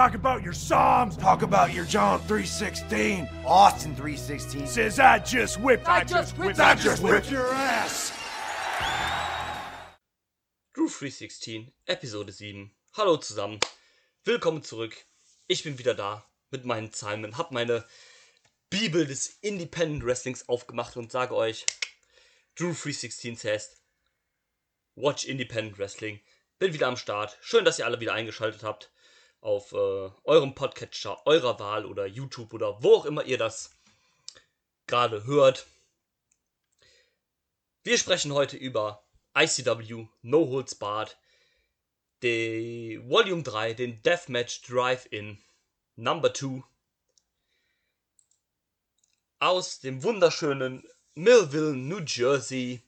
Talk about your Psalms. Talk about your John 316, Austin 316. Says I just whipped. I just whipped- I just whipped your ass. Drew 316, Episode 7. Hallo zusammen. Willkommen zurück. Ich bin wieder da mit meinen Psalmen, hab meine Bibel des Independent Wrestlings aufgemacht und sage euch, Drew 316 says, Watch Independent Wrestling. Bin wieder am Start. Schön, dass ihr alle wieder eingeschaltet habt auf äh, eurem Podcatcher eurer Wahl oder YouTube oder wo auch immer ihr das gerade hört. Wir sprechen heute über ICW No Holds Barred, die Volume 3, den Deathmatch Drive-In Number 2 aus dem wunderschönen Millville, New Jersey,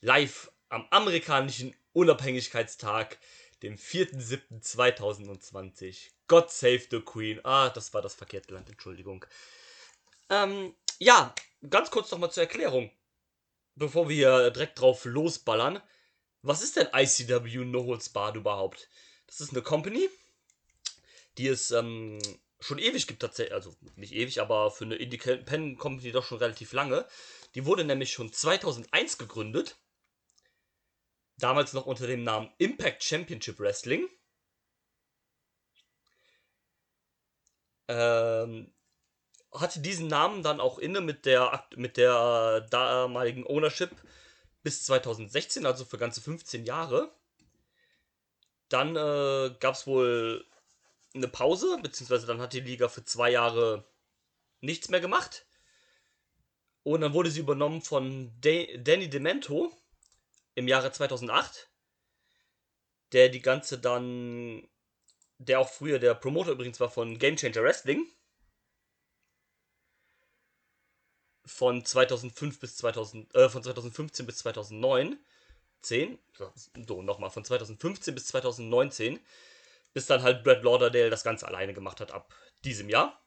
live am amerikanischen Unabhängigkeitstag, dem 4.7.2020. God save the Queen. Ah, das war das verkehrte Land, Entschuldigung. Ähm, ja, ganz kurz nochmal zur Erklärung bevor wir direkt drauf losballern, was ist denn ICW No Holds Barred überhaupt? Das ist eine Company, die es ähm, schon ewig gibt tatsächlich, also nicht ewig, aber für eine Independent Company doch schon relativ lange. Die wurde nämlich schon 2001 gegründet. Damals noch unter dem Namen Impact Championship Wrestling. Ähm, hatte diesen Namen dann auch inne mit der, mit der damaligen Ownership bis 2016, also für ganze 15 Jahre. Dann äh, gab es wohl eine Pause, beziehungsweise dann hat die Liga für zwei Jahre nichts mehr gemacht. Und dann wurde sie übernommen von Da- Danny Demento im Jahre 2008, der die ganze dann, der auch früher der Promoter übrigens war von Game Changer Wrestling. von 2005 bis 2000, äh, von 2015 bis 2009, 10, so, nochmal, von 2015 bis 2019, bis dann halt Brad Lauderdale das Ganze alleine gemacht hat ab diesem Jahr.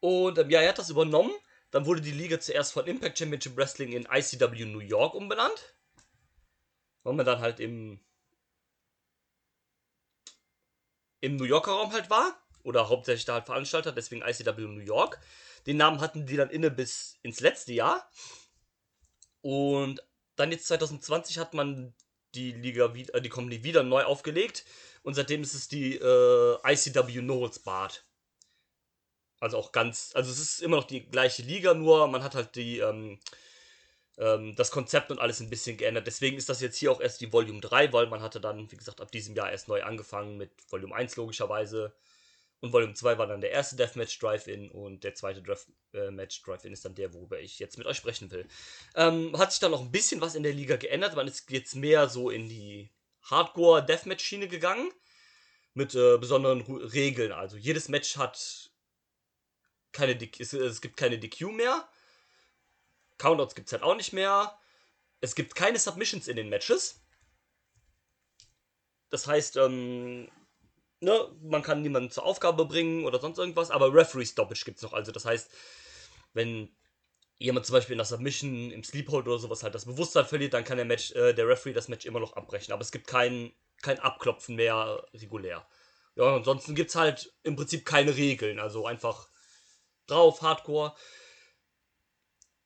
Und ähm, ja, er hat das übernommen. Dann wurde die Liga zuerst von Impact Championship Wrestling in ICW New York umbenannt. Weil man dann halt im, im New Yorker Raum halt war. Oder hauptsächlich da halt Veranstalter, deswegen ICW New York. Den Namen hatten die dann inne bis ins letzte Jahr. Und dann jetzt 2020 hat man die Liga, wi- äh, die Company wieder neu aufgelegt. Und seitdem ist es die äh, ICW No Holds Barred. Also auch ganz, also es ist immer noch die gleiche Liga, nur man hat halt die, ähm, ähm, das Konzept und alles ein bisschen geändert. Deswegen ist das jetzt hier auch erst die Volume 3, weil man hatte dann, wie gesagt, ab diesem Jahr erst neu angefangen mit Volume 1 logischerweise. Und Volume 2 war dann der erste Deathmatch Drive-In und der zweite Deathmatch Drive-In ist dann der, worüber ich jetzt mit euch sprechen will. Ähm, hat sich dann noch ein bisschen was in der Liga geändert. Man ist jetzt mehr so in die Hardcore-Deathmatch-Schiene gegangen. Mit äh, besonderen Regeln. Also jedes Match hat keine es, es gibt keine DQ mehr. Countouts gibt es halt auch nicht mehr. Es gibt keine Submissions in den Matches. Das heißt, ähm, ne, man kann niemanden zur Aufgabe bringen oder sonst irgendwas, aber Referee Stoppage gibt es noch. Also das heißt, wenn jemand zum Beispiel in der Submission im Sleephold oder sowas halt das Bewusstsein verliert, dann kann der Match, äh, der Referee das Match immer noch abbrechen. Aber es gibt kein, kein Abklopfen mehr regulär. Ja, ansonsten gibt es halt im Prinzip keine Regeln. Also einfach drauf, Hardcore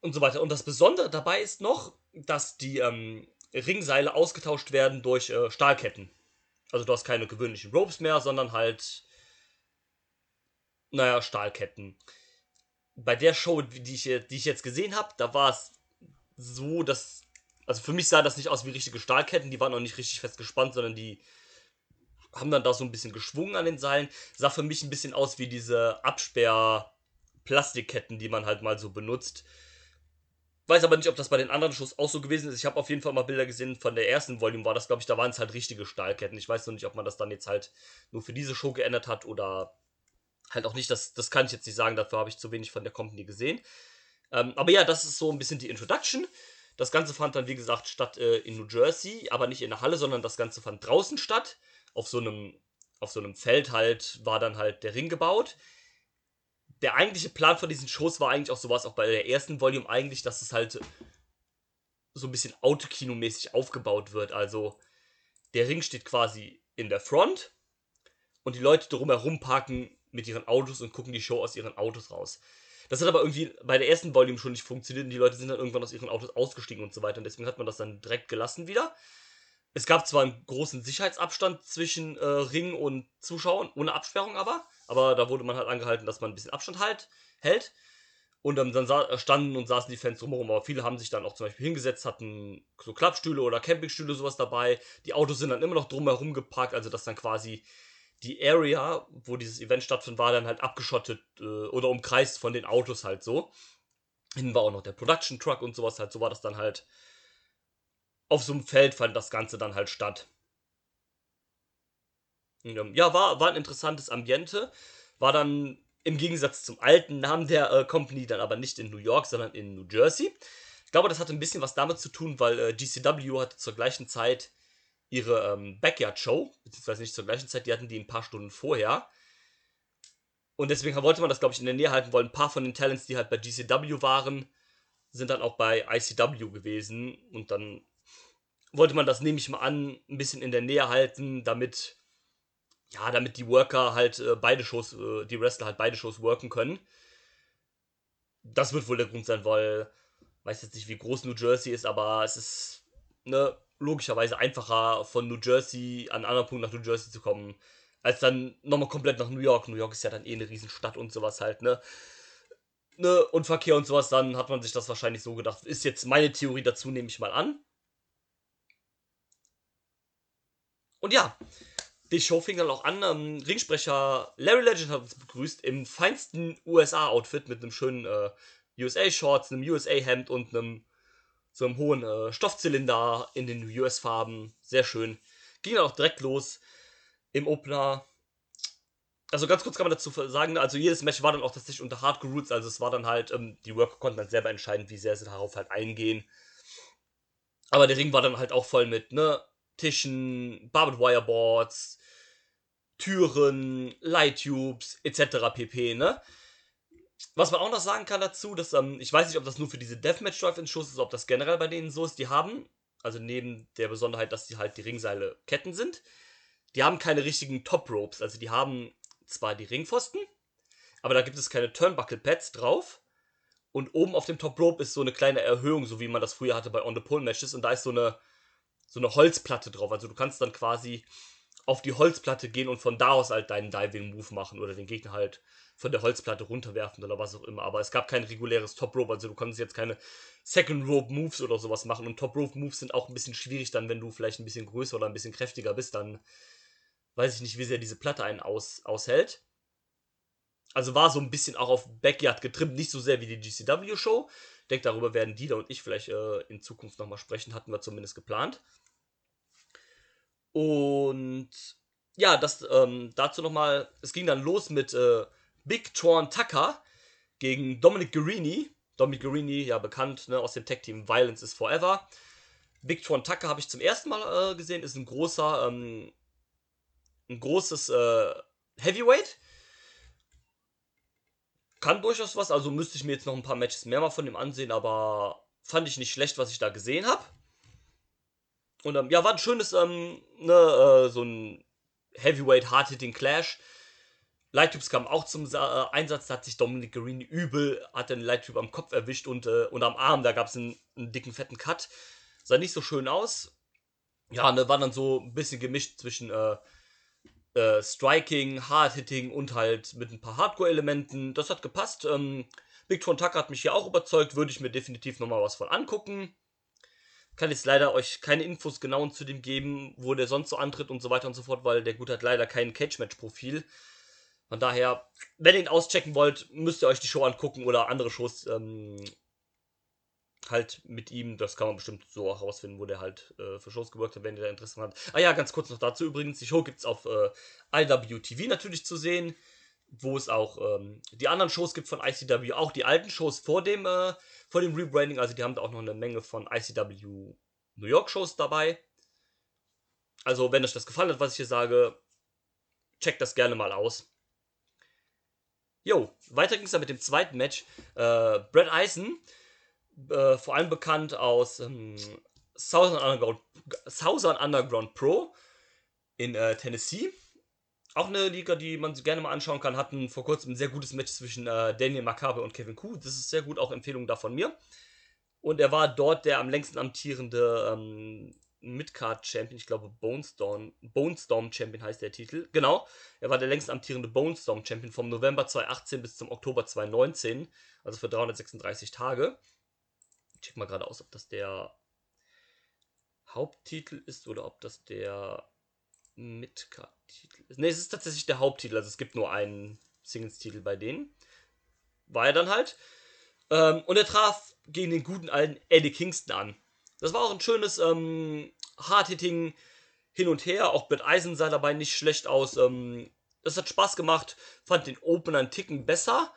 und so weiter. Und das Besondere dabei ist noch, dass die ähm, Ringseile ausgetauscht werden durch äh, Stahlketten. Also du hast keine gewöhnlichen Ropes mehr, sondern halt, naja, Stahlketten. Bei der Show, die ich, die ich jetzt gesehen habe, da war es so, dass, also für mich sah das nicht aus wie richtige Stahlketten, die waren auch nicht richtig fest gespannt, sondern die haben dann da so ein bisschen geschwungen an den Seilen. Sah für mich ein bisschen aus wie diese Absperr-Plastikketten, die man halt mal so benutzt. Weiß aber nicht, ob das bei den anderen Shows auch so gewesen ist. Ich habe auf jeden Fall mal Bilder gesehen von der ersten Volume, war das, glaube ich, da waren es halt richtige Stahlketten. Ich weiß noch nicht, ob man das dann jetzt halt nur für diese Show geändert hat oder halt auch nicht. Das, das kann ich jetzt nicht sagen, dafür habe ich zu wenig von der Company gesehen. Ähm, aber ja, das ist so ein bisschen die Introduction. Das Ganze fand dann, wie gesagt, statt äh, in New Jersey, aber nicht in der Halle, sondern das Ganze fand draußen statt. Auf so einem, auf so einem Feld halt war dann halt der Ring gebaut der eigentliche Plan von diesen Shows war eigentlich auch sowas, auch bei der ersten Volume eigentlich, dass es halt so ein bisschen Autokino-mäßig aufgebaut wird. Also der Ring steht quasi in der Front und die Leute drumherum parken mit ihren Autos und gucken die Show aus ihren Autos raus. Das hat aber irgendwie bei der ersten Volume schon nicht funktioniert und die Leute sind dann irgendwann aus ihren Autos ausgestiegen und so weiter und deswegen hat man das dann direkt gelassen wieder. Es gab zwar einen großen Sicherheitsabstand zwischen äh, Ring und Zuschauern, ohne Absperrung aber, aber da wurde man halt angehalten, dass man ein bisschen Abstand halt, hält. Und ähm, dann standen und saßen die Fans drumherum, aber viele haben sich dann auch zum Beispiel hingesetzt, hatten so Klappstühle oder Campingstühle sowas dabei. Die Autos sind dann immer noch drumherum geparkt, also dass dann quasi die Area, wo dieses Event stattfand, war dann halt abgeschottet äh, oder umkreist von den Autos halt so. Hinten war auch noch der Production Truck und sowas halt. So war das dann halt. Auf so einem Feld fand das Ganze dann halt statt. Ja, war, war ein interessantes Ambiente. War dann im Gegensatz zum alten Namen der äh, Company dann aber nicht in New York, sondern in New Jersey. Ich glaube, das hatte ein bisschen was damit zu tun, weil äh, GCW hatte zur gleichen Zeit ihre ähm, Backyard-Show, beziehungsweise nicht zur gleichen Zeit, die hatten die ein paar Stunden vorher. Und deswegen wollte man das, glaube ich, in der Nähe halten wollen. Ein paar von den Talents, die halt bei GCW waren, sind dann auch bei ICW gewesen. Und dann wollte man das, nehme ich mal an, ein bisschen in der Nähe halten, damit, ja, damit die Worker halt äh, beide Shows, äh, die Wrestler halt beide Shows worken können. Das wird wohl der Grund sein, weil, weiß jetzt nicht, wie groß New Jersey ist, aber es ist, ne, logischerweise einfacher von New Jersey an einen anderen Punkt nach New Jersey zu kommen, als dann nochmal komplett nach New York. New York ist ja dann eh eine Riesenstadt und sowas halt, ne? Ne, und Verkehr und sowas, dann hat man sich das wahrscheinlich so gedacht. Ist jetzt meine Theorie dazu, nehme ich mal an. Und ja, die Show fing dann auch an. Ähm, Ringsprecher Larry Legend hat uns begrüßt im feinsten USA-Outfit mit einem schönen äh, USA-Shorts, einem USA-Hemd und einem so einem hohen äh, Stoffzylinder in den US-Farben. Sehr schön. Ging dann auch direkt los im Opener. Also ganz kurz kann man dazu sagen, also jedes Match war dann auch tatsächlich unter Hardcore Roots, also es war dann halt, ähm, die Worker konnten dann selber entscheiden, wie sehr sie darauf halt eingehen. Aber der Ring war dann halt auch voll mit, ne, Tischen, Barbed Wire Boards, Türen, Light Tubes, etc. pp, ne? Was man auch noch sagen kann dazu, dass, ähm, ich weiß nicht, ob das nur für diese Deathmatch Drive-In-Shows ist, ob das generell bei denen so ist, die haben, also neben der Besonderheit, dass die halt die Ringseile Ketten sind, die haben keine richtigen Top Ropes. Also die haben zwar die Ringpfosten, aber da gibt es keine Turnbuckle Pads drauf. Und oben auf dem Top Rope ist so eine kleine Erhöhung, so wie man das früher hatte bei On the Pole Matches. Und da ist so eine, so eine Holzplatte drauf. Also du kannst dann quasi auf die Holzplatte gehen und von da aus halt deinen Diving Move machen oder den Gegner halt von der Holzplatte runterwerfen oder was auch immer. Aber es gab kein reguläres Top Rope, also du konntest jetzt keine Second Rope Moves oder sowas machen. Und Top Rope Moves sind auch ein bisschen schwierig dann, wenn du vielleicht ein bisschen größer oder ein bisschen kräftiger bist, dann weiß ich nicht, wie sehr diese Platte einen aus, aushält. Also war so ein bisschen auch auf Backyard getrimmt, nicht so sehr wie die GCW-Show. Ich denke, darüber werden Dieter und ich vielleicht äh, in Zukunft nochmal sprechen, hatten wir zumindest geplant. Und ja, das ähm, dazu nochmal, es ging dann los mit äh, Big Torn Tucker gegen Dominic Guarini. Dominic Guarini, ja bekannt ne, aus dem Tag-Team Violence is Forever. Big Torn Tucker habe ich zum ersten Mal äh, gesehen, ist ein großer, ähm, ein großes äh, Heavyweight. Kann durchaus was, also müsste ich mir jetzt noch ein paar Matches mehr mal von dem ansehen, aber fand ich nicht schlecht, was ich da gesehen habe. Und ähm, ja, war ein schönes, ähm, ne, äh, so ein Heavyweight Hard-Hitting Clash. Lighttubes kam auch zum äh, Einsatz, da hat sich Dominic Guarini übel, hat den Lighttube am Kopf erwischt und, äh, und am Arm, da gab es einen, einen, dicken, fetten Cut. Sah nicht so schön aus. Ja, ne, war dann so ein bisschen gemischt zwischen äh, äh, Striking, Hard-Hitting und halt mit ein paar Hardcore-Elementen. Das hat gepasst. Ähm, Big Tron Tucker hat mich hier auch überzeugt, würde ich mir definitiv nochmal was von angucken. Kann jetzt leider euch keine Infos genau zu dem geben, wo der sonst so antritt und so weiter und so fort, weil der Gut hat leider kein Cage-Match-Profil. Von daher, wenn ihr ihn auschecken wollt, müsst ihr euch die Show angucken oder andere Shows ähm, halt mit ihm. Das kann man bestimmt so auch herausfinden, wo der halt äh, für Shows gewirkt hat, wenn ihr da Interesse habt. Ah ja, ganz kurz noch dazu übrigens. Die Show gibt es auf äh, IWTV natürlich zu sehen, wo es auch ähm, die anderen Shows gibt von ICW, auch die alten Shows vor dem, äh, vor dem Rebranding. Also die haben da auch noch eine Menge von ICW New York Shows dabei. Also wenn euch das gefallen hat, was ich hier sage, checkt das gerne mal aus. Jo, weiter ging es dann mit dem zweiten Match. Äh, Brad Eisen, äh, vor allem bekannt aus ähm, Southern, Underground, Southern Underground Pro in äh, Tennessee. auch eine Liga, die man sich gerne mal anschauen kann, hatten vor kurzem ein sehr gutes Match zwischen äh, Daniel Makabe und Kevin Kuh. Das ist sehr gut, auch Empfehlung da von mir. Und er war dort der am längsten amtierende ähm, Midcard-Champion, ich glaube Bonestorm, Bonestorm Champion heißt der Titel. Genau, er war der längst amtierende Bonestorm Champion vom November 2018 bis zum Oktober 2019, also für 336 Tage. Ich check mal gerade aus, ob das der Haupttitel ist oder ob das der Midcard-Titel ist. Ne, es ist tatsächlich der Haupttitel, also es gibt nur einen Singles-Titel bei denen. War er dann halt. Ähm, und er traf gegen den guten alten Eddie Kingston an. Das war auch ein schönes ähm, Hard-Hitting hin und her. Auch Bert Eisen sah dabei nicht schlecht aus. Ähm, das hat Spaß gemacht. Fand den Opener einen Ticken besser.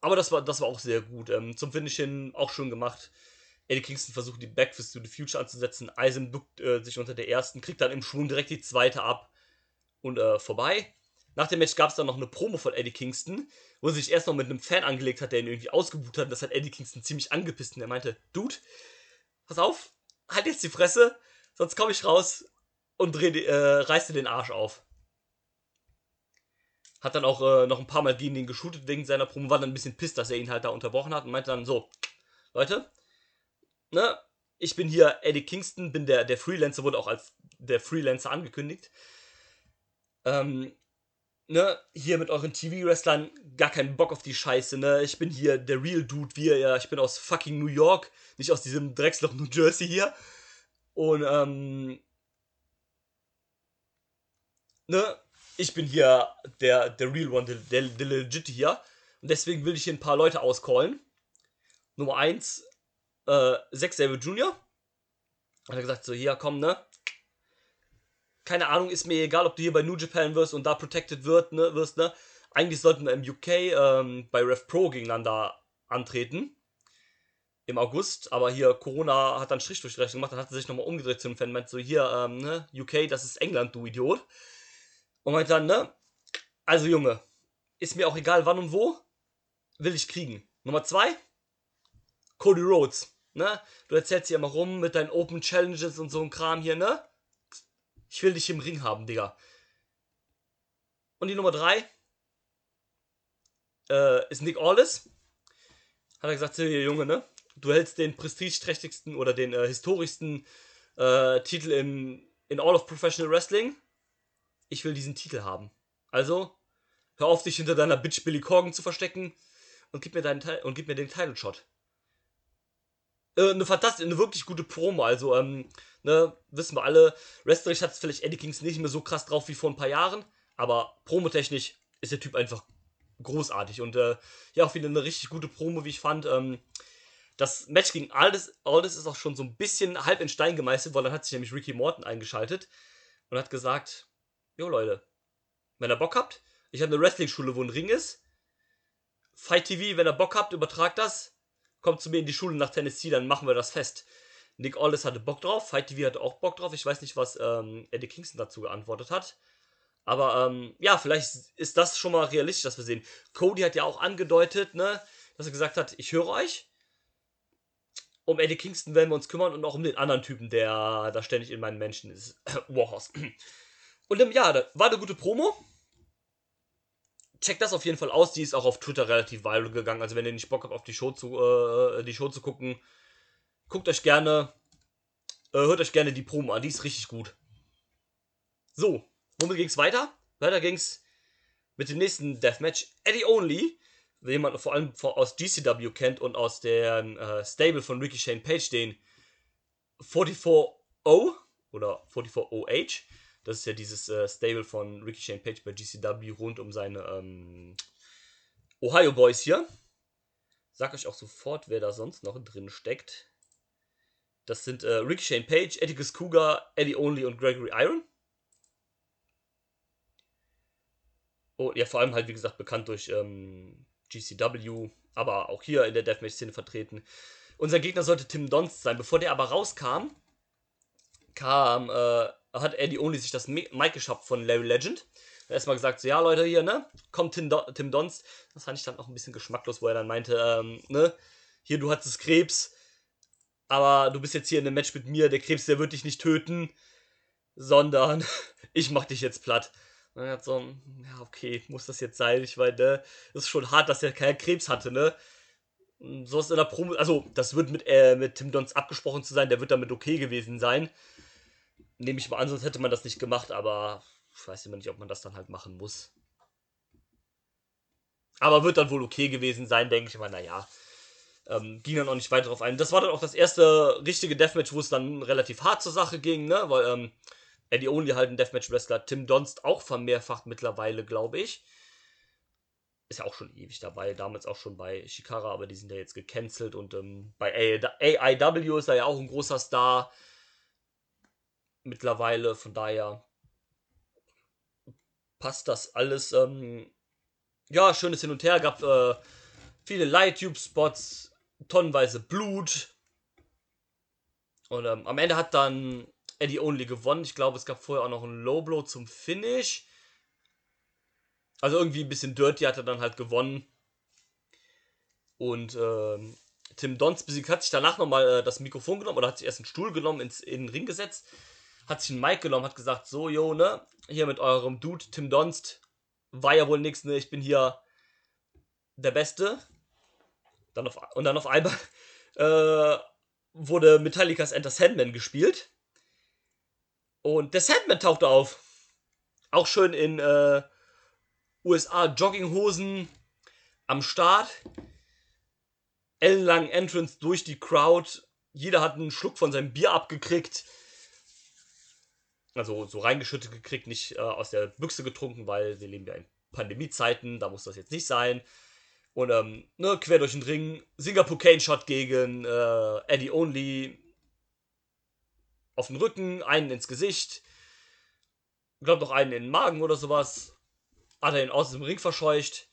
Aber das war, das war auch sehr gut. Ähm, zum Finish hin auch schön gemacht. Eddie Kingston versucht die Backfist to the Future anzusetzen. Eisen duckt äh, sich unter der ersten, kriegt dann im Schwung direkt die zweite ab und äh, vorbei. Nach dem Match gab es dann noch eine Promo von Eddie Kingston, wo er sich erst noch mit einem Fan angelegt hat, der ihn irgendwie ausgebucht hat. Das hat Eddie Kingston ziemlich angepisst und er meinte, Dude, pass auf, halt jetzt die Fresse, sonst komme ich raus und dreh, äh, reiß dir den Arsch auf. Hat dann auch äh, noch ein paar Mal gegen ihn geshootet wegen seiner Promo, war dann ein bisschen pisst, dass er ihn halt da unterbrochen hat und meinte dann so, Leute, ne, ich bin hier Eddie Kingston, bin der, der Freelancer, wurde auch als der Freelancer angekündigt. Ähm, ne, hier mit euren TV-Wrestlern gar keinen Bock auf die Scheiße, ne? Ich bin hier der Real Dude, wie ja, ich bin aus fucking New York, nicht aus diesem Drecksloch New Jersey hier. Und, ähm, ne, ich bin hier der, der Real One, der, der, der Legit hier. Und deswegen will ich hier ein paar Leute auscallen. Nummer 1, äh, Zack Sabre Jr. Hat er gesagt, so, hier, komm, ne? keine Ahnung, ist mir egal, ob du hier bei New Japan wirst und da protected wird, ne, wirst, ne? Eigentlich sollten wir im UK ähm, bei Rev Pro gegeneinander antreten. Im August, aber hier Corona hat dann Strich durch die Rechnung gemacht, dann hat er sich nochmal umgedreht zu dem Fan, meint so, hier, ähm, ne, UK, das ist England, du Idiot. Und meint dann, ne, also Junge, ist mir auch egal wann und wo, will ich kriegen. Nummer zwei, Cody Rhodes, ne, du erzählst hier immer rum mit deinen Open Challenges und so ein Kram hier, ne, ich will dich im Ring haben, Digga. Und die Nummer 3 äh, ist Nick Aldis. Hat er gesagt, hier, Junge, ne? Du hältst den prestigeträchtigsten oder den äh, historischsten äh, Titel im, in All of Professional Wrestling. Ich will diesen Titel haben. Also, hör auf, dich hinter deiner Bitch Billy Corgan zu verstecken und gib mir, deinen, und gib mir den Title Shot. Äh, eine fantastische, eine wirklich gute Promo. Also, ähm, ne, wissen wir alle, wrestlerisch hat es vielleicht Eddie Kings nicht mehr so krass drauf wie vor ein paar Jahren, aber promotechnisch ist der Typ einfach großartig und äh, ja, auch wieder eine richtig gute Promo, wie ich fand. Ähm, das Match gegen Aldis, Aldis ist auch schon so ein bisschen halb in Stein gemeißelt, weil dann hat sich nämlich Ricky Morton eingeschaltet und hat gesagt, jo Leute, wenn ihr Bock habt, ich habe eine Wrestling-Schule, wo ein Ring ist. Fight TV, wenn ihr Bock habt, übertragt das. Kommt zu mir in die Schule nach Tennessee, dann machen wir das fest. Nick Aldis hatte Bock drauf, Fight TV hatte auch Bock drauf. Ich weiß nicht, was ähm, Eddie Kingston dazu geantwortet hat. Aber ähm, ja, vielleicht ist das schon mal realistisch, dass wir sehen. Cody hat ja auch angedeutet, ne, dass er gesagt hat, ich höre euch. Um Eddie Kingston werden wir uns kümmern und auch um den anderen Typen, der da ständig in meinen Menschen ist. Warhorse. Und ähm, ja, war eine gute Promo. Checkt das auf jeden Fall aus. Die ist auch auf Twitter relativ viral gegangen. Also wenn ihr nicht Bock habt, auf die Show zu, äh, die Show zu gucken, guckt euch gerne, äh, hört euch gerne die Promo an, die ist richtig gut. So, womit ging's weiter? Weiter ging's mit dem nächsten Deathmatch. Eddie Only, den man vor allem aus GCW kennt und aus der äh, Stable von Ricky Shane Page, den 44O oder 44OH. Das ist ja dieses äh, Stable von Ricky Shane Page bei GCW rund um seine ähm, Ohio Boys hier. Sag euch auch sofort, wer da sonst noch drin steckt. Das sind äh, Ricky Shane Page, Atticus Cougar, Eddie Only und Gregory Iron. Oh, ja, vor allem halt, wie gesagt, bekannt durch ähm, GCW, aber auch hier in der Deathmatch-Szene vertreten. Unser Gegner sollte Tim Donst sein. Bevor der aber rauskam, kam, äh, hat Eddie Only sich das Mic geschafft von Larry Legend. Er erstmal gesagt, so, ja, Leute, hier, ne, kommt Tim, Don Tim Donst. Das fand ich dann auch ein bisschen geschmacklos, wo er dann meinte, ähm, ne, hier, du hattest Krebs, aber du bist jetzt hier in einem Match mit mir, der Krebs, der wird dich nicht töten, sondern ich mach dich jetzt platt. Und er hat so, ja, okay, muss das jetzt sein? Ich meine, ne, ist schon hart, dass er keinen Krebs hatte, ne? So ist in der Promo, also das wird mit, äh, mit Tim Dons abgesprochen zu sein, der wird damit okay gewesen sein. Nehme ich mal an, sonst hätte man das nicht gemacht, aber ich weiß immer nicht, ob man das dann halt machen muss. Aber wird dann wohl okay gewesen sein, denke ich mal, naja. Ähm, ging dann auch nicht weiter drauf ein. Das war dann auch das erste richtige Deathmatch, wo es dann relativ hart zur Sache ging, ne? Weil ähm, Eddie Only halt ein Deathmatch-Wrestler, Tim Donst auch vermehrfacht mittlerweile, glaube ich. Ist ja auch schon ewig dabei, damals auch schon bei Shikara, aber die sind ja jetzt gecancelt und ähm, bei AIW ist er ja auch ein großer Star mittlerweile, von daher passt das alles. Ähm, ja, schönes Hin und Her, gab äh, viele Light-Tube-Spots, tonnenweise Blut. Und ähm, am Ende hat dann Eddie Only gewonnen. Ich glaube, es gab vorher auch noch einen Low Blow zum Finish. Also irgendwie ein bisschen dirty hat er dann halt gewonnen. Und ähm, Tim Dons besiegt hat sich danach nochmal äh, das Mikrofon genommen oder hat sich erst einen Stuhl genommen, ins, in den Ring gesetzt, hat sich einen Mic genommen, hat gesagt, so, yo, ne, hier mit eurem Dude, Tim Donst, war ja wohl nichts, ne, ich bin hier der Beste. Dann auf, und dann auf einmal äh, wurde Metallicas Enter Sandman gespielt. Und der Sandman tauchte auf. Auch schön in äh, USA Jogginghosen am Start. Ellenlangen Entrance durch die Crowd. Jeder hat einen Schluck von seinem Bier abgekriegt. Also so reingeschüttet gekriegt, nicht äh, aus der Büchse getrunken, weil wir leben ja in Pandemiezeiten, da muss das jetzt nicht sein. Und ähm, ne, quer durch den Ring, Singapore Cane Shot gegen äh, Eddie Only auf den Rücken, einen ins Gesicht, glaub noch einen in den Magen oder sowas. Hat er ihn aus dem Ring verscheucht,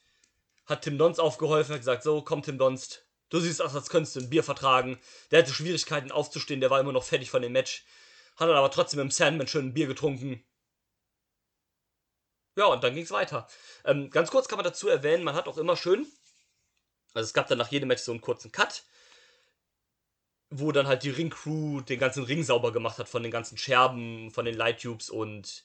hat Tim Donst aufgeholfen, hat gesagt, so, komm Tim Donst, du siehst aus, als könntest du ein Bier vertragen. Der hatte Schwierigkeiten aufzustehen, der war immer noch fertig von dem Match. Hat dann aber trotzdem im Sandman schön ein Bier getrunken. Ja, und dann ging es weiter. Ähm, ganz kurz kann man dazu erwähnen, man hat auch immer schön, also es gab dann nach jedem Match so einen kurzen Cut, wo dann halt die Ringcrew den ganzen Ring sauber gemacht hat von den ganzen Scherben, von den Lighttubes und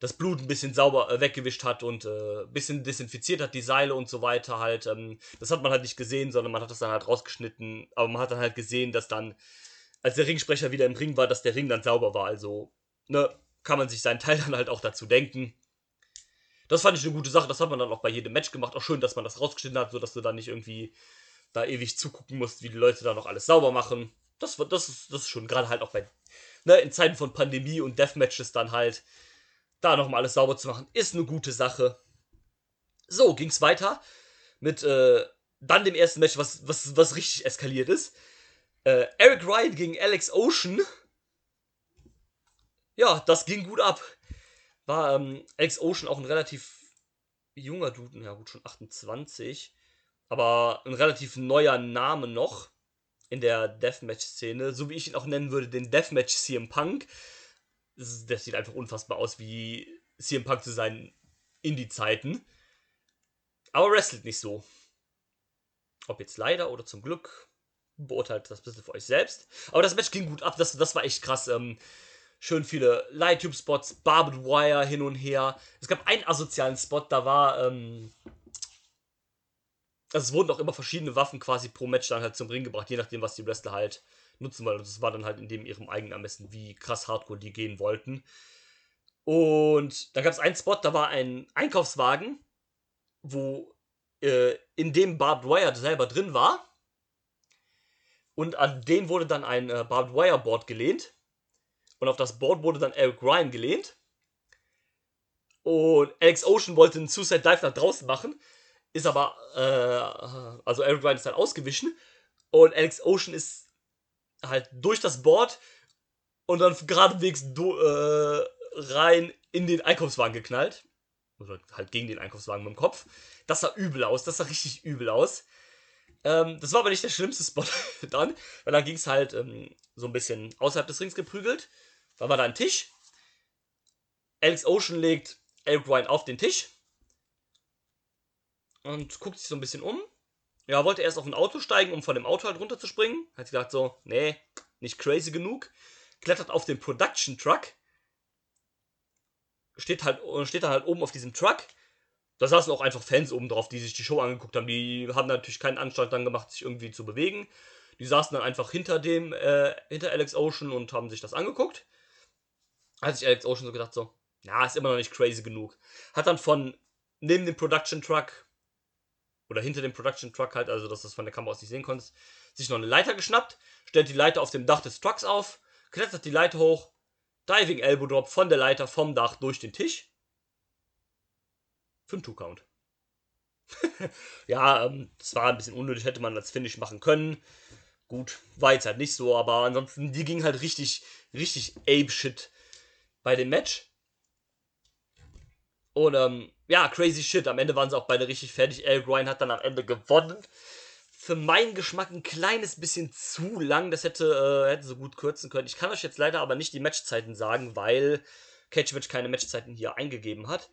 das Blut ein bisschen sauber äh, weggewischt hat und äh, ein bisschen desinfiziert hat, die Seile und so weiter halt. Ähm, das hat man halt nicht gesehen, sondern man hat das dann halt rausgeschnitten. Aber man hat dann halt gesehen, dass dann, als der Ringsprecher wieder im Ring war, dass der Ring dann sauber war. Also, ne, kann man sich seinen Teil dann halt auch dazu denken. Das fand ich eine gute Sache. Das hat man dann auch bei jedem Match gemacht. Auch schön, dass man das rausgeschnitten hat, sodass du dann nicht irgendwie da ewig zugucken musst, wie die Leute da noch alles sauber machen. Das, das, ist, das ist schon gerade halt auch bei, ne, in Zeiten von Pandemie und Deathmatches dann halt, da nochmal alles sauber zu machen, ist eine gute Sache. So, ging's weiter mit äh, dann dem ersten Match, was, was, was richtig eskaliert ist. Äh, Eric Ryan gegen Alex Ocean. Ja, das ging gut ab. War ähm, Alex Ocean auch ein relativ junger Dude, ja gut, schon 28 aber ein relativ neuer Name noch in der Deathmatch-Szene, so wie ich ihn auch nennen würde, den Deathmatch CM Punk. Das sieht einfach unfassbar aus, wie CM Punk zu seinen Indie-Zeiten. Aber wrestelt nicht so. Ob jetzt leider oder zum Glück, beurteilt das ein bisschen für euch selbst. Aber das Match ging gut ab, das, das war echt krass. Ähm, schön viele Light-Tube-Spots, Barbed Wire hin und her. Es gab einen asozialen Spot, da war ähm, also es wurden auch immer verschiedene Waffen quasi pro Match dann halt zum Ring gebracht, je nachdem, was die Wrestler halt nutzen wollen. Und das war dann halt in dem ihrem eigenen Ermessen, wie krass hardcore die gehen wollten. Und da gab es einen Spot, da war ein Einkaufswagen, wo äh, in dem Barbed Wire selber drin war. Und an den wurde dann ein äh, Barbed Wire Board gelehnt. Und auf das Board wurde dann Eric Ryan gelehnt. Und Alex Ocean wollte einen Suicide Dive nach draußen machen ist aber, äh, also Eric Ryan ist halt ausgewichen und Alex Ocean ist halt durch das Board und dann geradewegs äh, rein in den Einkaufswagen geknallt. Oder halt gegen den Einkaufswagen mit dem Kopf. Das sah übel aus, das sah richtig übel aus. Ähm, das war aber nicht der schlimmste Spot dann, weil dann ging es halt ähm, so ein bisschen außerhalb des Rings geprügelt. Dann war da ein Tisch. Alex Ocean legt Eric Ryan auf den Tisch und guckt sich so ein bisschen um. Ja, wollte erst auf ein Auto steigen, um von dem Auto halt runterzuspringen. Hat sich gedacht so, nee, nicht crazy genug. Klettert auf den Production Truck. steht halt, steht dann halt oben auf diesem Truck. Da saßen auch einfach Fans oben drauf, die sich die Show angeguckt haben. Die haben natürlich keinen Anstalt dann gemacht, sich irgendwie zu bewegen. Die saßen dann einfach hinter dem, äh, hinter Alex Ocean und haben sich das angeguckt. Hat sich Alex Ocean so gedacht, so, ja, ist immer noch nicht crazy genug. Hat dann von neben dem Production Truck oder hinter dem Production Truck halt, also dass du das von der Kamera aus nicht sehen konntest, sich noch eine Leiter geschnappt, stellt die Leiter auf dem Dach des Trucks auf, klettert die Leiter hoch, Diving Elbow Drop von der Leiter vom Dach durch den Tisch. Für einen Two-Count. ja, ähm, das war ein bisschen unnötig, hätte man als Finish machen können. Gut, war jetzt halt nicht so, aber ansonsten, die ging halt richtig, richtig Ape-Shit bei dem Match. Und ähm, ja, crazy shit. Am Ende waren sie auch beide richtig fertig. Al Groin hat dann am Ende gewonnen. Für meinen Geschmack ein kleines bisschen zu lang. Das hätte, äh, hätte so gut kürzen können. Ich kann euch jetzt leider aber nicht die Matchzeiten sagen, weil Catchwitch keine Matchzeiten hier eingegeben hat.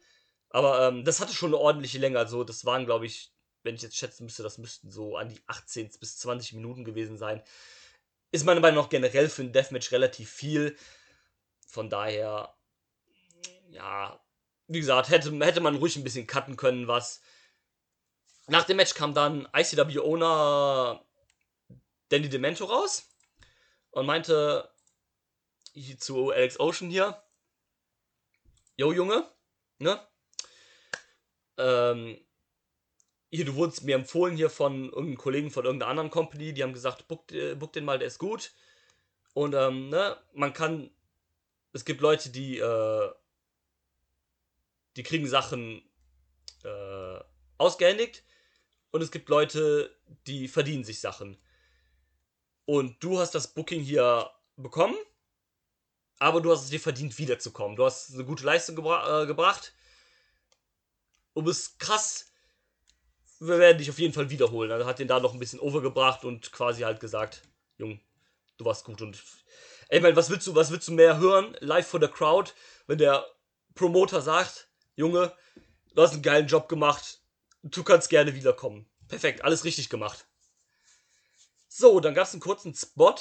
Aber ähm, das hatte schon eine ordentliche Länge. Also das waren, glaube ich, wenn ich jetzt schätzen müsste, das müssten so an die 18 bis 20 Minuten gewesen sein. Ist meiner Meinung nach generell für ein Deathmatch relativ viel. Von daher, ja, wie gesagt, hätte, hätte man ruhig ein bisschen cutten können, was. Nach dem Match kam dann ICW-Owner Danny Demento raus und meinte zu Alex Ocean hier, Jo Junge, ne? Ähm, hier, du wurdest mir empfohlen hier von irgendeinem Kollegen von irgendeiner anderen Company, die haben gesagt, book, äh, book den mal, der ist gut. Und ähm, ne, man kann, es gibt Leute, die, äh, die kriegen Sachen äh, ausgehändigt und es gibt Leute, die verdienen sich Sachen. Und du hast das Booking hier bekommen, aber du hast es dir verdient, wiederzukommen. Du hast eine gute Leistung gebra äh, gebracht. Du bist krass wir werden dich auf jeden Fall wiederholen. Also hat den da noch ein bisschen overgebracht und quasi halt gesagt, Jung, du warst gut und ey, mein, was willst du, was willst du mehr hören? Live for the crowd, wenn der Promoter sagt, Junge, du hast einen geilen Job gemacht, du kannst gerne wiederkommen. Perfekt, alles richtig gemacht. So, dann gab es einen kurzen Spot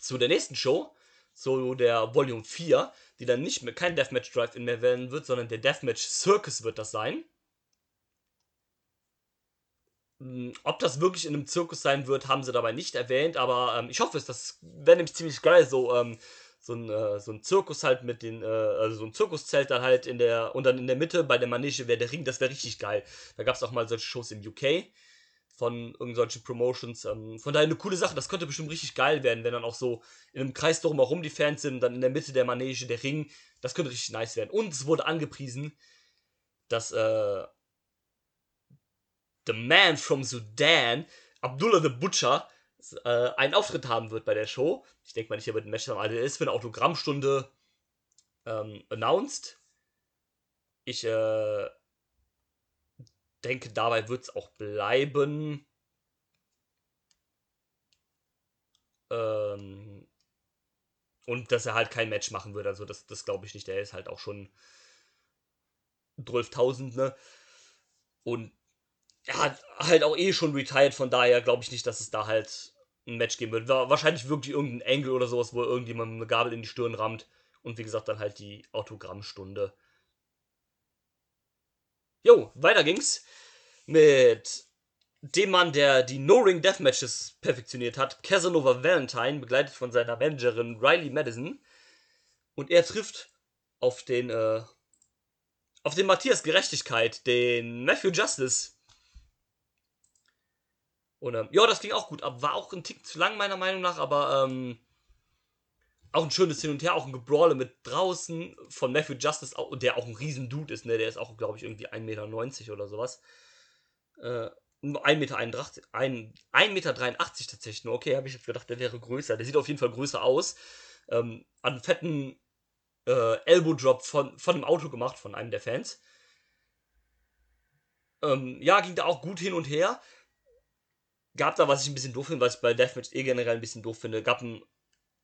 zu der nächsten Show, zu der Volume 4, die dann nicht mehr kein Deathmatch Drive-In mehr werden wird, sondern der Deathmatch Circus wird das sein. Hm, ob das wirklich in einem Zirkus sein wird, haben sie dabei nicht erwähnt, aber ähm, ich hoffe es. Das wäre nämlich ziemlich geil, so, ähm, so, ein, äh, so ein Zirkus halt mit den, äh, also so ein Zirkuszelt dann halt in der, und dann in der Mitte bei der Manege wäre der Ring, das wäre richtig geil. Da gab es auch mal solche Shows im UK von irgendwelchen Promotions. Ähm, von daher eine coole Sache, das könnte bestimmt richtig geil werden, wenn dann auch so in einem Kreis drumherum die Fans sind dann in der Mitte der Manege der Ring. Das könnte richtig nice werden. Und es wurde angepriesen, dass, äh, The Man from Sudan, Abdullah the Butcher, äh, einen Auftritt haben wird bei der Show. Ich denke mal nicht, er wird ein Match haben, also ist für eine Autogrammstunde ähm, announced. Ich äh, denke, dabei wird es auch bleiben. Ähm, und dass er halt kein Match machen wird, also das, das glaube ich nicht. Der ist halt auch schon 12.000, ne? Und er hat halt auch eh schon retired, von daher glaube ich nicht, dass es da halt ein Match geben wird. Wahrscheinlich wirklich irgendein Angle oder sowas, wo irgendjemand eine Gabel in die Stirn rammt. Und wie gesagt, dann halt die Autogrammstunde. Jo, weiter ging's mit dem Mann, der die No-Ring Deathmatches perfektioniert hat, Casanova Valentine, begleitet von seiner Managerin Riley Madison. Und er trifft auf den, äh, auf den Matthias Gerechtigkeit, den Matthew Justice, und ähm, ja, das ging auch gut ab. War auch ein Tick zu lang, meiner Meinung nach, aber ähm, auch ein schönes Hin und Her, auch ein Gebrawle mit draußen von Matthew Justice, der auch ein riesen Dude ist, ne? Der ist auch, glaube ich, irgendwie 1,90 Meter oder sowas. Äh, 1,81 Meter, 1,83 Meter tatsächlich nur. Okay, habe ich jetzt gedacht, der wäre größer. Der sieht auf jeden Fall größer aus. Ähm, einen fetten äh, Elbow Drop von, von einem Auto gemacht, von einem der Fans. Ähm, ja, ging da auch gut hin und her gab da, was ich ein bisschen doof finde, was ich bei Deathmatch eh generell ein bisschen doof finde, gab einen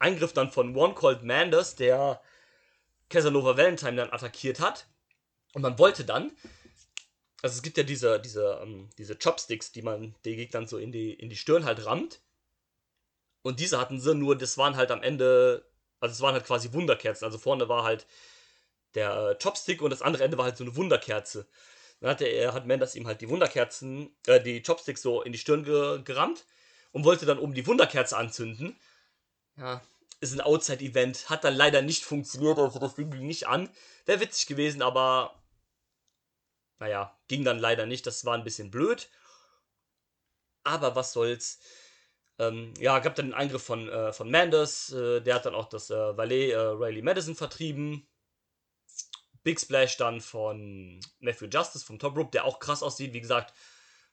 Eingriff dann von One Called Manders, der Casanova Valentine dann attackiert hat. Und man wollte dann, also es gibt ja diese, diese, ähm, diese Chopsticks, die man den Gegnern so in die, in die Stirn halt rammt. Und diese hatten sie, nur das waren halt am Ende, also es waren halt quasi Wunderkerzen. Also vorne war halt der Chopstick und das andere Ende war halt so eine Wunderkerze. Dann hat er, hat Mendes ihm halt die Wunderkerzen, äh, die Chopsticks so in die Stirn ge gerammt und wollte dann oben die Wunderkerze anzünden. Ja, ist ein Outside-Event, hat dann leider nicht funktioniert, also das Ding ging nicht an. Wäre witzig gewesen, aber naja, ging dann leider nicht, das war ein bisschen blöd. Aber was soll's. Ähm, ja, gab dann den Eingriff von, äh, von Manders, äh, der hat dann auch das äh, Valet äh, Riley Madison vertrieben. Big Splash dann von Matthew Justice vom Top Rope, der auch krass aussieht. Wie gesagt,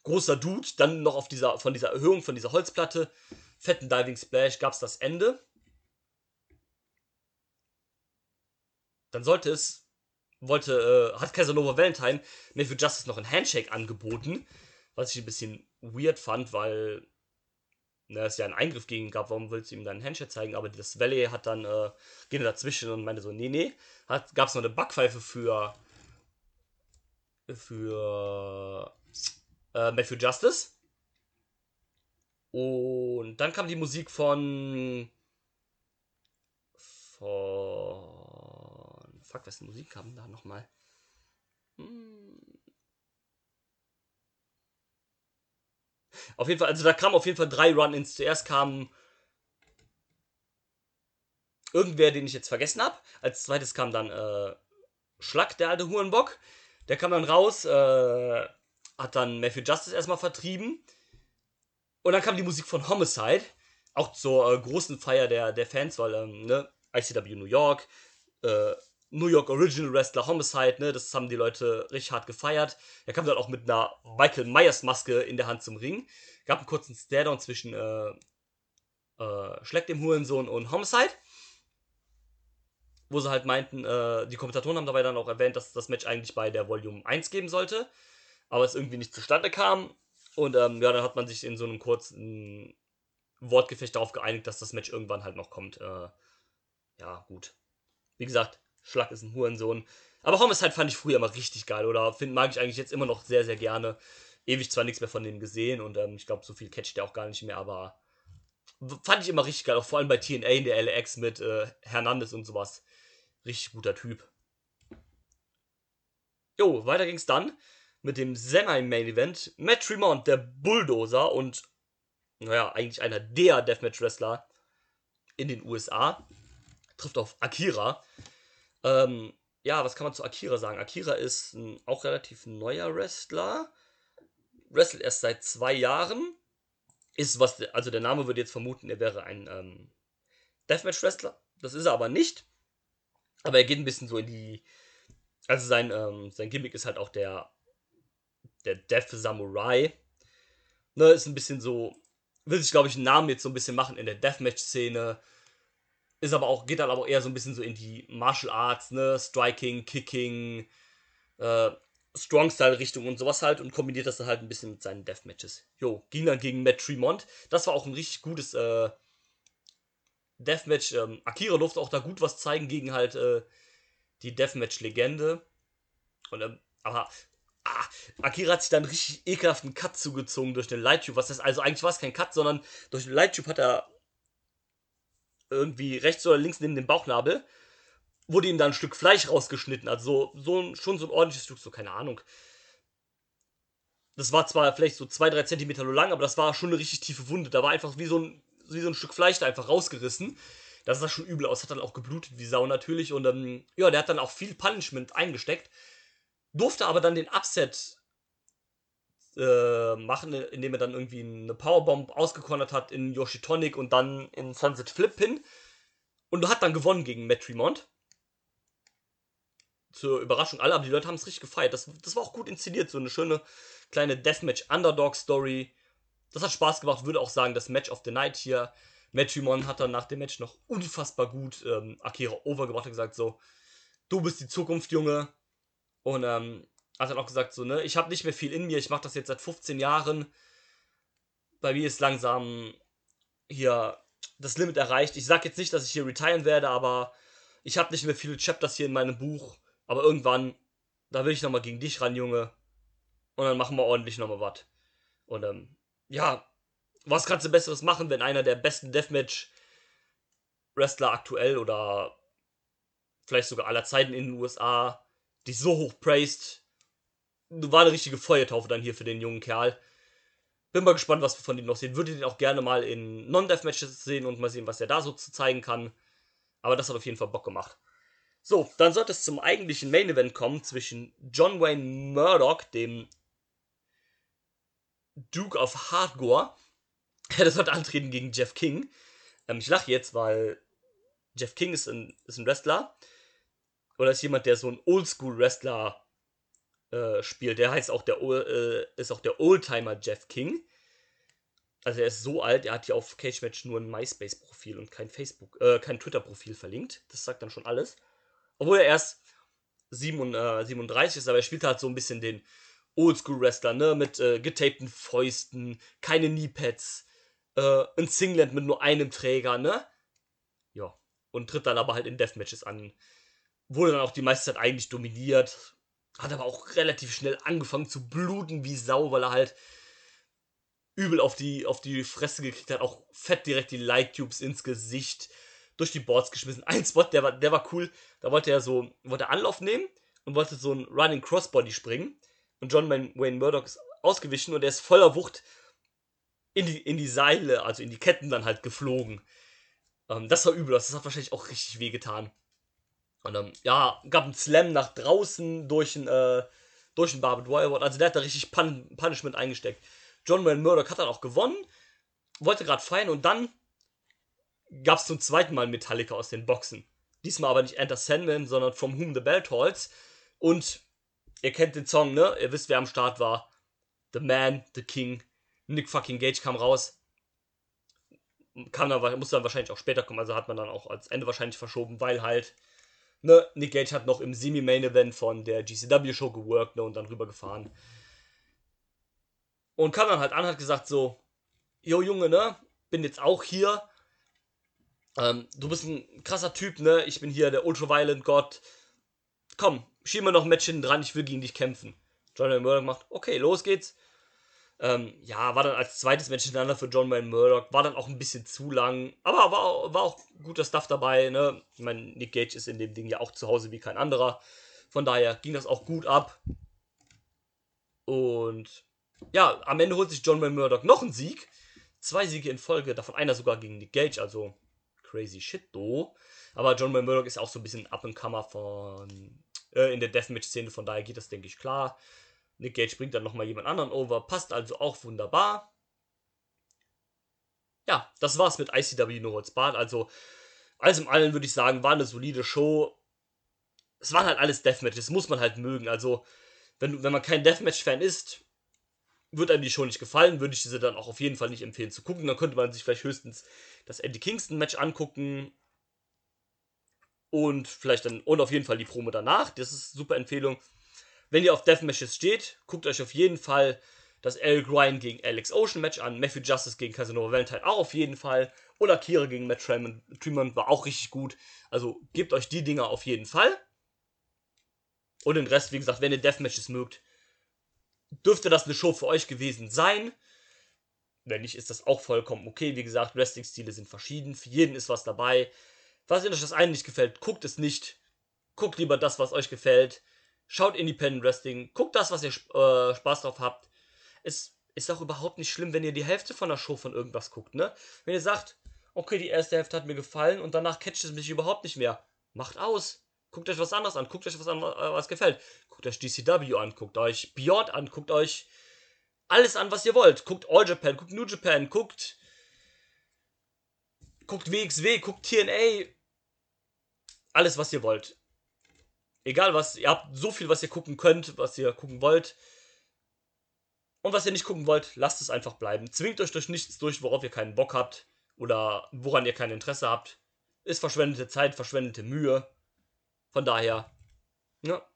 großer Dude. Dann noch auf dieser, von dieser Erhöhung, von dieser Holzplatte, fetten Diving Splash, gab es das Ende. Dann sollte es, wollte, äh, hat Casanova Valentine Matthew Justice noch ein Handshake angeboten, was ich ein bisschen weird fand, weil ne, es ja einen Eingriff gegen ihn gab, warum willst du ihm deinen Handshake zeigen? Aber das Valley hat dann, äh, geht dazwischen und meinte so, nee, nee. Gab es noch eine Backpfeife für, für äh, Matthew Justice. Und dann kam die Musik von, von, fuck, wessen Musik kam da nochmal? Hm. Auf jeden Fall, also da kamen auf jeden Fall drei Run-Ins. Zuerst kam irgendwer, den ich jetzt vergessen habe. Als zweites kam dann äh, Schlack, der alte Hurenbock. Der kam dann raus, äh, hat dann Matthew Justice erstmal vertrieben. Und dann kam die Musik von Homicide. Auch zur äh, großen Feier der, der Fans, weil, ähm, ne, ICW New York, äh, New York Original Wrestler Homicide, ne, das haben die Leute richtig hart gefeiert. Er kam dann auch mit einer Michael Myers Maske in der Hand zum Ring. Gab einen kurzen Staredown zwischen äh, äh, Schleck dem Hurensohn und Homicide. Wo sie halt meinten, äh, die Kommentatoren haben dabei dann auch erwähnt, dass das Match eigentlich bei der Volume 1 geben sollte. Aber es irgendwie nicht zustande kam. Und ähm, ja, dann hat man sich in so einem kurzen Wortgefecht darauf geeinigt, dass das Match irgendwann halt noch kommt. Äh, ja, gut. Wie gesagt, Schlag ist ein Hurensohn. Aber Homicide fand ich früher immer richtig geil oder find, mag ich eigentlich jetzt immer noch sehr, sehr gerne. Ewig zwar nichts mehr von dem gesehen und ähm, ich glaube, so viel catcht der auch gar nicht mehr, aber fand ich immer richtig geil. Auch vor allem bei TNA in der LX mit äh, Hernandez und sowas. Richtig guter Typ. Jo, weiter ging's dann mit dem Semi-Main-Event. Matt Tremont, der Bulldozer und, naja, eigentlich einer der Deathmatch-Wrestler in den USA, trifft auf Akira. Ähm, ja, was kann man zu Akira sagen? Akira ist ein auch relativ neuer Wrestler. Wrestelt erst seit zwei Jahren. Ist was, also der Name würde jetzt vermuten, er wäre ein ähm, Deathmatch-Wrestler. Das ist er aber nicht. Aber er geht ein bisschen so in die. Also sein, ähm, sein Gimmick ist halt auch der, der Death Samurai. Ne, ist ein bisschen so. Will sich, glaube ich, einen Namen jetzt so ein bisschen machen in der Deathmatch-Szene ist aber auch, geht dann aber eher so ein bisschen so in die Martial Arts, ne, Striking, Kicking, äh, Strong-Style-Richtung und sowas halt und kombiniert das dann halt ein bisschen mit seinen Deathmatches. Jo, ging dann gegen Matt Tremont. Das war auch ein richtig gutes äh, Deathmatch. Ähm, Akira durfte auch da gut was zeigen gegen halt äh, die Deathmatch-Legende. Und, ähm, aber ah, Akira hat sich dann richtig ekelhaften Cut zugezogen durch den Lighttube. Was das, also eigentlich war es kein Cut, sondern durch den Lighttube hat er irgendwie rechts oder links neben dem Bauchnabel, wurde ihm dann ein Stück Fleisch rausgeschnitten. Also so, so schon so ein ordentliches Stück, so keine Ahnung. Das war zwar vielleicht so zwei, drei Zentimeter lang, aber das war schon eine richtig tiefe Wunde. Da war einfach wie so ein, wie so ein Stück Fleisch da einfach rausgerissen. Das sah schon übel aus, hat dann auch geblutet wie Sau natürlich. Und ähm, ja, der hat dann auch viel Punishment eingesteckt. Durfte aber dann den Upset äh, machen, indem er dann irgendwie eine Powerbomb ausgekornert hat in Yoshitonic und dann in Sunset Flip Pin. Und hat dann gewonnen gegen Matt Tremont. Zur Überraschung aller, aber die Leute haben es richtig gefeiert. Das, das war auch gut inszeniert, so eine schöne kleine Deathmatch-Underdog-Story. Das hat Spaß gemacht, würde auch sagen, das Match of the Night hier. Matt Tremont hat dann nach dem Match noch unfassbar gut ähm, Akira overgebracht und gesagt so, du bist die Zukunft, Junge. Und ähm, hat dann auch gesagt, so, ne, ich habe nicht mehr viel in mir, ich mache das jetzt seit 15 Jahren. Bei mir ist langsam hier das Limit erreicht. Ich sag jetzt nicht, dass ich hier retiren werde, aber ich habe nicht mehr viele Chapters hier in meinem Buch. Aber irgendwann, da will ich nochmal gegen dich ran, Junge. Und dann machen wir ordentlich nochmal was. Und ähm, ja, was kannst du Besseres machen, wenn einer der besten Deathmatch-Wrestler aktuell oder vielleicht sogar aller Zeiten in den USA, die so hoch praised. War eine richtige Feuertaufe dann hier für den jungen Kerl. Bin mal gespannt, was wir von ihm noch sehen. Würde den auch gerne mal in Non-Death-Matches sehen und mal sehen, was er da so zu zeigen kann. Aber das hat auf jeden Fall Bock gemacht. So, dann sollte es zum eigentlichen Main Event kommen zwischen John Wayne Murdoch, dem Duke of Hardcore. Der sollte antreten gegen Jeff King. Ähm, ich lache jetzt, weil Jeff King ist ein, ist ein Wrestler. Oder ist jemand, der so ein Oldschool-Wrestler äh, spielt. Der heißt auch der, äh, ist auch der Oldtimer Jeff King. Also er ist so alt, er hat hier auf Cage Match nur ein MySpace-Profil und kein Facebook, äh, kein Twitter-Profil verlinkt. Das sagt dann schon alles. Obwohl er erst 37 ist, aber er spielt halt so ein bisschen den Oldschool-Wrestler, ne? Mit äh, getapten Fäusten, keine Kneepads, äh, ein Singlet mit nur einem Träger, ne? Ja. Und tritt dann aber halt in Deathmatches an. Wurde dann auch die meiste Zeit eigentlich dominiert. Hat aber auch relativ schnell angefangen zu bluten wie Sau, weil er halt übel auf die, auf die Fresse gekriegt hat. Auch fett direkt die Light Tubes ins Gesicht, durch die Boards geschmissen. Ein Spot, der war, der war cool. Da wollte er so, wollte Anlauf nehmen und wollte so ein Running Crossbody springen. Und John Wayne Murdoch ist ausgewichen und er ist voller Wucht in die, in die Seile, also in die Ketten dann halt geflogen. Ähm, das war übel, das hat wahrscheinlich auch richtig weh getan. Und ähm, ja, gab einen Slam nach draußen durch ein, äh, durch ein Barbed Wire Also der hat da richtig Pun Punishment eingesteckt. John Wayne Murdoch hat dann auch gewonnen, wollte gerade feiern und dann gab es zum zweiten Mal Metallica aus den Boxen. Diesmal aber nicht Enter Sandman, sondern From Whom the Bell Tolls. Und ihr kennt den Song, ne? Ihr wisst, wer am Start war. The Man, The King, Nick fucking Gage kam raus. Kam dann, muss dann wahrscheinlich auch später kommen, also hat man dann auch als Ende wahrscheinlich verschoben, weil halt ne, Nick Gage hat noch im Semi-Main-Event von der GCW-Show geworkt ne, und dann rübergefahren. Und kam dann halt an, hat gesagt so, Jo Junge, ne, bin jetzt auch hier. Ähm, du bist ein krasser Typ, ne, ich bin hier der Ultraviolent Gott. Komm, schieb mir noch ein Match hinten dran, ich will gegen dich kämpfen. John Murdoch macht, okay, los geht's. Ähm, ja, war dann als zweites Match hintereinander für John Wayne Murdoch. War dann auch ein bisschen zu lang. Aber war, war auch guter Stuff dabei. Ne? Ich meine, Nick Gage ist in dem Ding ja auch zu Hause wie kein anderer. Von daher ging das auch gut ab. Und ja, am Ende holt sich John Wayne Murdoch noch einen Sieg. Zwei Siege in Folge, davon einer sogar gegen Nick Gage. Also crazy shit, do. Aber John Wayne Murdoch ist auch so ein bisschen Up-and-Comer von äh, in der Deathmatch-Szene. Von daher geht das, denke ich, klar. Nick Gage bringt dann nochmal jemand anderen over, passt also auch wunderbar. Ja, das war's mit ICW No Holds Barred. Also, alles im Allen würde ich sagen, war eine solide Show. Es waren halt alles Deathmatches, muss man halt mögen. Also, wenn, wenn man kein Deathmatch-Fan ist, wird einem die Show nicht gefallen, würde ich diese dann auch auf jeden Fall nicht empfehlen zu gucken. Dann könnte man sich vielleicht höchstens das Eddie Kingston-Match angucken. Und vielleicht dann, und auf jeden Fall die Promo danach. Das ist eine super Empfehlung. Wenn ihr auf Deathmatches steht, guckt euch auf jeden Fall das Eric Ryan gegen Alex Ocean Match an. Matthew Justice gegen Casanova Valentine auch auf jeden Fall. Oder Kira gegen Matt Tremont war auch richtig gut. Also gebt euch die Dinger auf jeden Fall. Und den Rest, wie gesagt, wenn ihr Deathmatches mögt, dürfte das eine Show für euch gewesen sein. Wenn nicht, ist das auch vollkommen okay. Wie gesagt, Wrestling-Stile sind verschieden. Für jeden ist was dabei. Was euch das eine nicht gefällt, guckt es nicht. Guckt lieber das, was euch gefällt schaut Independent Wrestling, guckt das, was ihr äh, Spaß drauf habt. Es ist auch überhaupt nicht schlimm, wenn ihr die Hälfte von der Show von irgendwas guckt, ne? Wenn ihr sagt, okay, die erste Hälfte hat mir gefallen und danach catcht es mich überhaupt nicht mehr. Macht aus. Guckt euch was anderes an, guckt euch was an, äh, was gefällt. Guckt euch DCW an, guckt euch Beyond an, guckt euch alles an, was ihr wollt. Guckt All Japan, guckt New Japan, guckt guckt WXW, guckt TNA. Alles, was ihr wollt egal was, ihr habt so viel, was ihr gucken könnt, was ihr gucken wollt. Und was ihr nicht gucken wollt, lasst es einfach bleiben. Zwingt euch durch nichts durch, worauf ihr keinen Bock habt oder woran ihr kein Interesse habt. Ist verschwendete Zeit, verschwendete Mühe. Von daher, ja.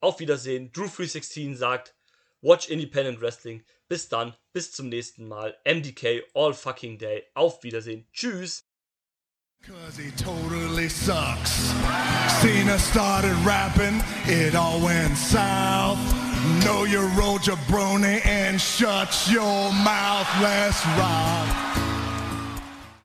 Auf Wiedersehen. Drew316 sagt, watch Independent Wrestling. Bis dann, bis zum nächsten Mal. MDK all fucking day. Auf Wiedersehen. Tschüss. Cause he totally sucks. Cena started rapping, it all went south. Know your role, jabroni, and shut your mouth, let's rock.